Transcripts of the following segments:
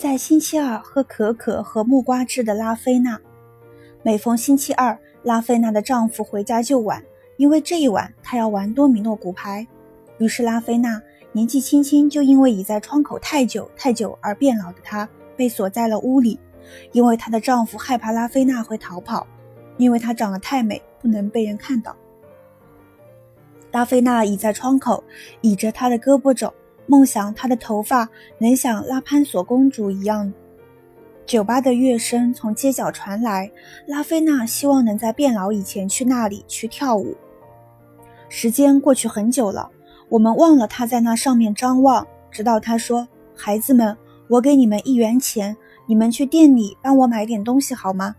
在星期二喝可可和木瓜汁的拉菲娜。每逢星期二，拉菲娜的丈夫回家就晚，因为这一晚她要玩多米诺骨牌。于是拉菲娜年纪轻轻就因为倚在窗口太久太久而变老的她，被锁在了屋里，因为她的丈夫害怕拉菲娜会逃跑，因为她长得太美，不能被人看到。拉菲娜倚在窗口，倚着她的胳膊肘。梦想她的头发能像拉潘索公主一样。酒吧的乐声从街角传来，拉菲娜希望能在变老以前去那里去跳舞。时间过去很久了，我们忘了她在那上面张望，直到她说：“孩子们，我给你们一元钱，你们去店里帮我买点东西好吗？”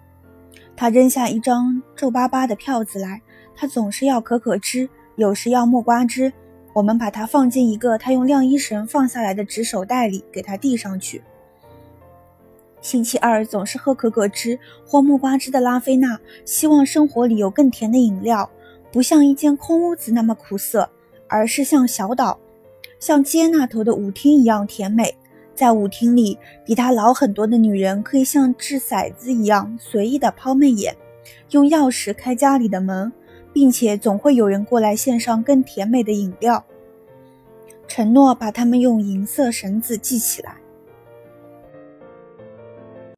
她扔下一张皱巴巴的票子来，她总是要可可汁，有时要木瓜汁。我们把它放进一个他用晾衣绳放下来的纸手袋里，给他递上去。星期二总是喝可可汁或木瓜汁的拉菲娜，希望生活里有更甜的饮料，不像一间空屋子那么苦涩，而是像小岛、像街那头的舞厅一样甜美。在舞厅里，比她老很多的女人可以像掷骰子一样随意的抛媚眼，用钥匙开家里的门。并且总会有人过来献上更甜美的饮料，承诺把它们用银色绳子系起来。